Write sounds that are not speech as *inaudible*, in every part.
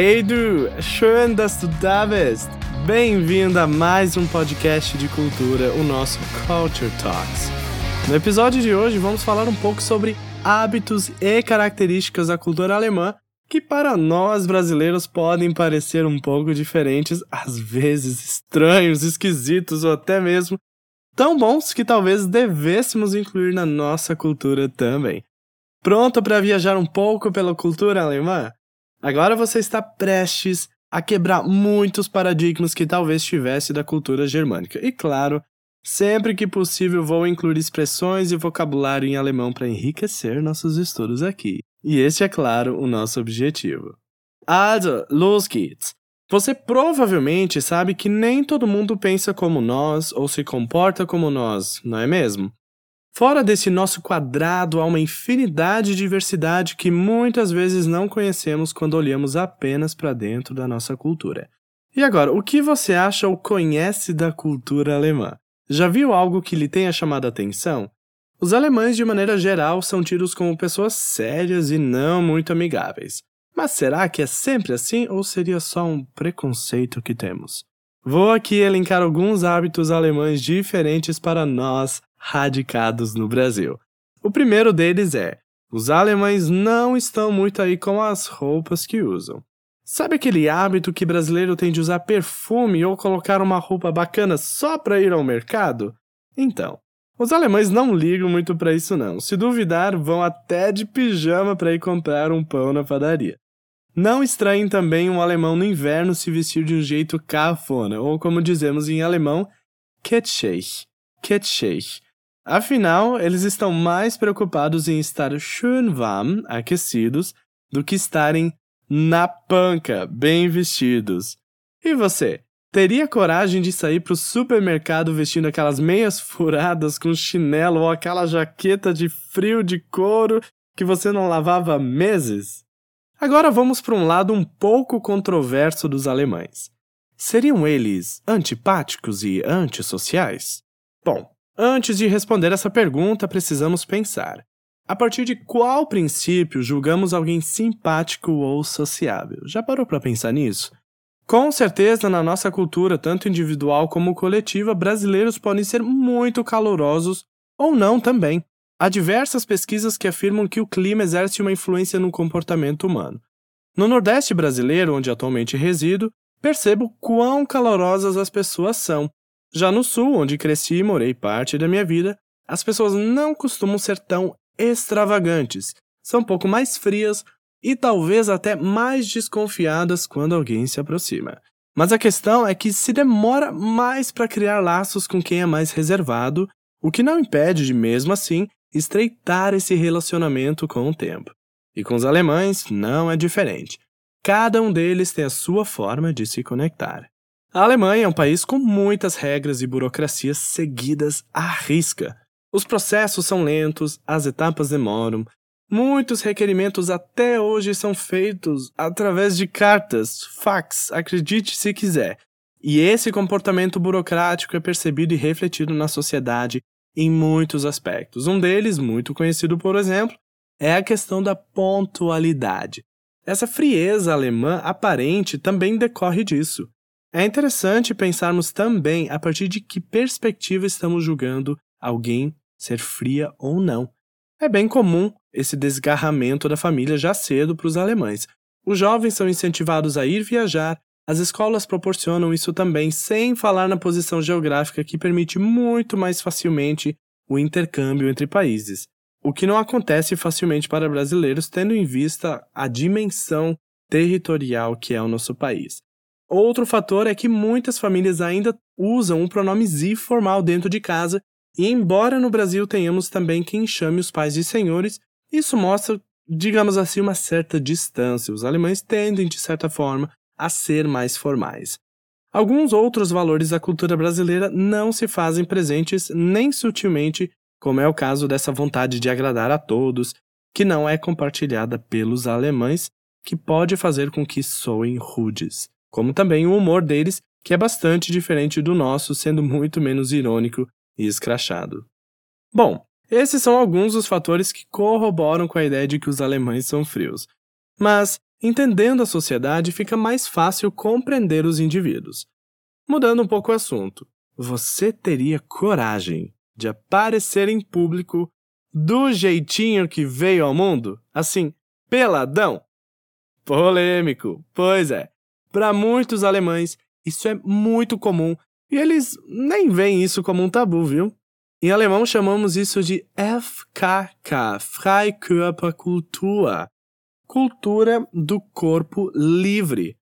Hey du, schön dass du da bist. Bem-vindo a mais um podcast de cultura, o nosso Culture Talks. No episódio de hoje vamos falar um pouco sobre hábitos e características da cultura alemã que para nós brasileiros podem parecer um pouco diferentes, às vezes estranhos, esquisitos ou até mesmo tão bons que talvez devêssemos incluir na nossa cultura também. Pronto para viajar um pouco pela cultura alemã? Agora você está prestes a quebrar muitos paradigmas que talvez tivesse da cultura germânica. E claro, sempre que possível vou incluir expressões e vocabulário em alemão para enriquecer nossos estudos aqui. E este é, claro, o nosso objetivo. Also, los geht's! Você provavelmente sabe que nem todo mundo pensa como nós ou se comporta como nós, não é mesmo? Fora desse nosso quadrado há uma infinidade de diversidade que muitas vezes não conhecemos quando olhamos apenas para dentro da nossa cultura. E agora, o que você acha ou conhece da cultura alemã? Já viu algo que lhe tenha chamado a atenção? Os alemães, de maneira geral, são tidos como pessoas sérias e não muito amigáveis. Mas será que é sempre assim ou seria só um preconceito que temos? Vou aqui elencar alguns hábitos alemães diferentes para nós, radicados no Brasil. O primeiro deles é: os alemães não estão muito aí com as roupas que usam. Sabe aquele hábito que brasileiro tem de usar perfume ou colocar uma roupa bacana só para ir ao mercado? Então, os alemães não ligam muito para isso não. Se duvidar, vão até de pijama para ir comprar um pão na padaria. Não estranhem também um alemão no inverno se vestir de um jeito cafona, ou como dizemos em alemão, kitschig, kitschig. Afinal, eles estão mais preocupados em estar schön warm, aquecidos, do que estarem na panca, bem vestidos. E você? Teria coragem de sair para o supermercado vestindo aquelas meias *laughs* furadas com chinelo ou aquela jaqueta de frio de couro que você não lavava há meses? Agora vamos para um lado um pouco controverso dos alemães. Seriam eles antipáticos e antissociais? Bom, antes de responder essa pergunta, precisamos pensar. A partir de qual princípio julgamos alguém simpático ou sociável? Já parou para pensar nisso? Com certeza, na nossa cultura, tanto individual como coletiva, brasileiros podem ser muito calorosos ou não também. Há diversas pesquisas que afirmam que o clima exerce uma influência no comportamento humano. No Nordeste brasileiro, onde atualmente resido, percebo quão calorosas as pessoas são. Já no Sul, onde cresci e morei parte da minha vida, as pessoas não costumam ser tão extravagantes, são um pouco mais frias e talvez até mais desconfiadas quando alguém se aproxima. Mas a questão é que se demora mais para criar laços com quem é mais reservado, o que não impede de, mesmo assim, estreitar esse relacionamento com o tempo. E com os alemães não é diferente. Cada um deles tem a sua forma de se conectar. A Alemanha é um país com muitas regras e burocracias seguidas à risca. Os processos são lentos, as etapas demoram, Muitos requerimentos até hoje são feitos através de cartas, fax, acredite se quiser. E esse comportamento burocrático é percebido e refletido na sociedade em muitos aspectos. Um deles, muito conhecido, por exemplo, é a questão da pontualidade. Essa frieza alemã aparente também decorre disso. É interessante pensarmos também a partir de que perspectiva estamos julgando alguém ser fria ou não. É bem comum esse desgarramento da família já cedo para os alemães. Os jovens são incentivados a ir viajar, as escolas proporcionam isso também, sem falar na posição geográfica que permite muito mais facilmente o intercâmbio entre países, o que não acontece facilmente para brasileiros, tendo em vista a dimensão territorial que é o nosso país. Outro fator é que muitas famílias ainda usam um pronome Z formal dentro de casa e embora no Brasil tenhamos também quem chame os pais de senhores, isso mostra, digamos assim, uma certa distância. Os alemães tendem, de certa forma, a ser mais formais. Alguns outros valores da cultura brasileira não se fazem presentes nem sutilmente, como é o caso dessa vontade de agradar a todos, que não é compartilhada pelos alemães, que pode fazer com que soem rudes, como também o humor deles, que é bastante diferente do nosso, sendo muito menos irônico e escrachado. Bom, esses são alguns dos fatores que corroboram com a ideia de que os alemães são frios. Mas Entendendo a sociedade, fica mais fácil compreender os indivíduos. Mudando um pouco o assunto, você teria coragem de aparecer em público do jeitinho que veio ao mundo? Assim, peladão? Polêmico, pois é. Para muitos alemães, isso é muito comum e eles nem veem isso como um tabu, viu? Em alemão chamamos isso de FKK, Freikörperkultur, cultura do corpo livre.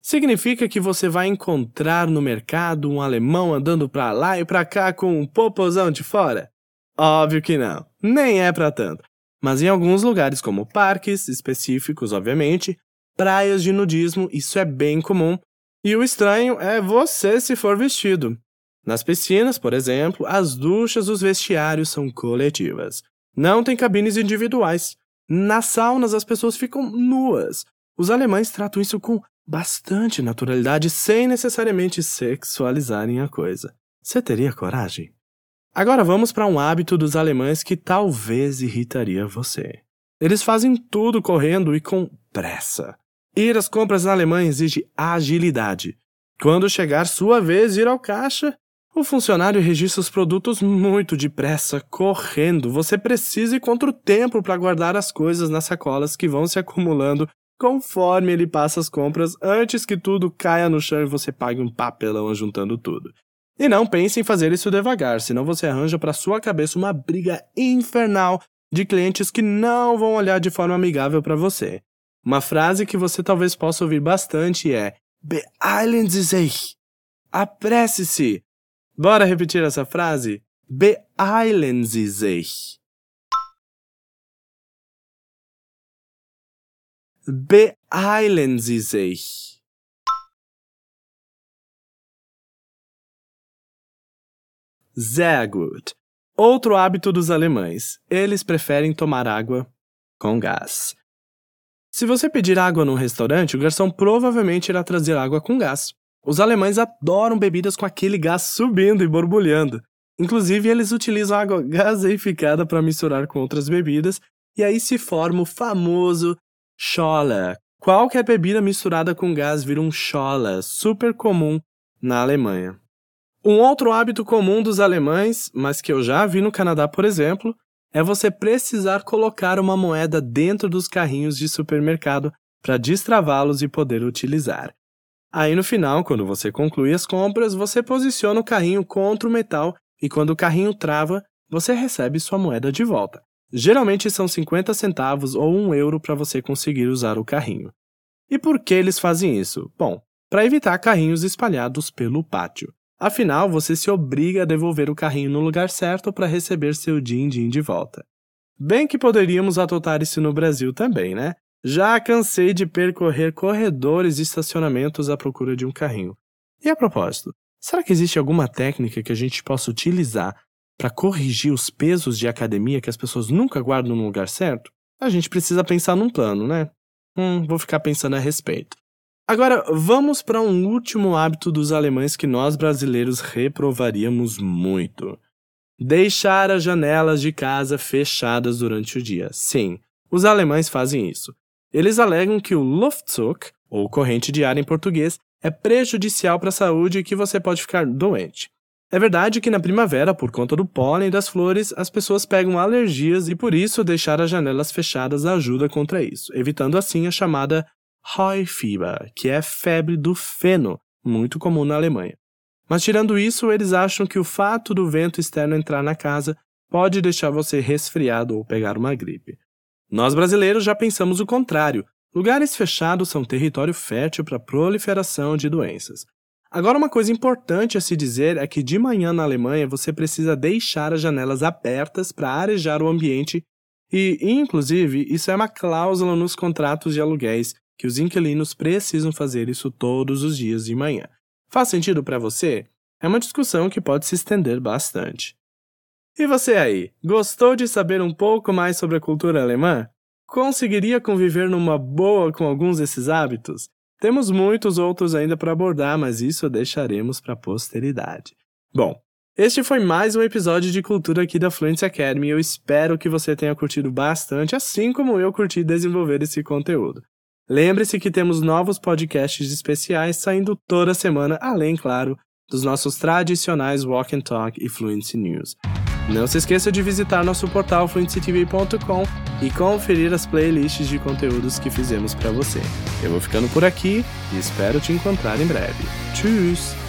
Significa que você vai encontrar no mercado um alemão andando para lá e para cá com um popozão de fora? Óbvio que não, nem é para tanto. Mas em alguns lugares, como parques específicos, obviamente, praias de nudismo, isso é bem comum. E o estranho é você se for vestido. Nas piscinas, por exemplo, as duchas os vestiários são coletivas. Não tem cabines individuais. Nas saunas, as pessoas ficam nuas. Os alemães tratam isso com bastante naturalidade, sem necessariamente sexualizarem a coisa. Você teria coragem? Agora vamos para um hábito dos alemães que talvez irritaria você. Eles fazem tudo correndo e com pressa. Ir às compras na Alemanha exige agilidade. Quando chegar sua vez ir ao caixa, o funcionário registra os produtos muito depressa, correndo. Você precisa ir contra o tempo para guardar as coisas nas sacolas que vão se acumulando conforme ele passa as compras antes que tudo caia no chão e você pague um papelão juntando tudo. E não pense em fazer isso devagar, senão você arranja para sua cabeça uma briga infernal de clientes que não vão olhar de forma amigável para você. Uma frase que você talvez possa ouvir bastante é Beeilen sich. Apresse-se. Bora repetir essa frase? Beeilen Sie sich. Beeilen Sie sich. Sehr gut. Outro hábito dos alemães. Eles preferem tomar água com gás. Se você pedir água num restaurante, o garçom provavelmente irá trazer água com gás. Os alemães adoram bebidas com aquele gás subindo e borbulhando. Inclusive, eles utilizam água gaseificada para misturar com outras bebidas, e aí se forma o famoso Scholle. Qualquer bebida misturada com gás vira um Scholle, super comum na Alemanha. Um outro hábito comum dos alemães, mas que eu já vi no Canadá, por exemplo, é você precisar colocar uma moeda dentro dos carrinhos de supermercado para destravá-los e poder utilizar. Aí no final, quando você conclui as compras, você posiciona o carrinho contra o metal e quando o carrinho trava, você recebe sua moeda de volta. Geralmente são 50 centavos ou 1 euro para você conseguir usar o carrinho. E por que eles fazem isso? Bom, para evitar carrinhos espalhados pelo pátio. Afinal, você se obriga a devolver o carrinho no lugar certo para receber seu din-din de volta. Bem que poderíamos adotar isso no Brasil também, né? Já cansei de percorrer corredores e estacionamentos à procura de um carrinho. E a propósito, será que existe alguma técnica que a gente possa utilizar para corrigir os pesos de academia que as pessoas nunca guardam no lugar certo? A gente precisa pensar num plano, né? Hum, vou ficar pensando a respeito. Agora, vamos para um último hábito dos alemães que nós brasileiros reprovaríamos muito. Deixar as janelas de casa fechadas durante o dia. Sim, os alemães fazem isso. Eles alegam que o Luftzug, ou corrente de ar em português, é prejudicial para a saúde e que você pode ficar doente. É verdade que na primavera, por conta do pólen das flores, as pessoas pegam alergias e por isso deixar as janelas fechadas ajuda contra isso, evitando assim a chamada Heufieber, que é febre do feno, muito comum na Alemanha. Mas tirando isso, eles acham que o fato do vento externo entrar na casa pode deixar você resfriado ou pegar uma gripe. Nós brasileiros já pensamos o contrário. Lugares fechados são território fértil para proliferação de doenças. Agora, uma coisa importante a se dizer é que de manhã na Alemanha você precisa deixar as janelas abertas para arejar o ambiente e, inclusive, isso é uma cláusula nos contratos de aluguéis que os inquilinos precisam fazer isso todos os dias de manhã. Faz sentido para você? É uma discussão que pode se estender bastante. E você aí, gostou de saber um pouco mais sobre a cultura alemã? Conseguiria conviver numa boa com alguns desses hábitos? Temos muitos outros ainda para abordar, mas isso deixaremos para a posteridade. Bom, este foi mais um episódio de cultura aqui da Fluency Academy. Eu espero que você tenha curtido bastante, assim como eu curti desenvolver esse conteúdo. Lembre-se que temos novos podcasts especiais saindo toda semana, além, claro, dos nossos tradicionais Walk and Talk e Fluency News. Não se esqueça de visitar nosso portal fluencytv.com e conferir as playlists de conteúdos que fizemos para você. Eu vou ficando por aqui e espero te encontrar em breve. Tchau!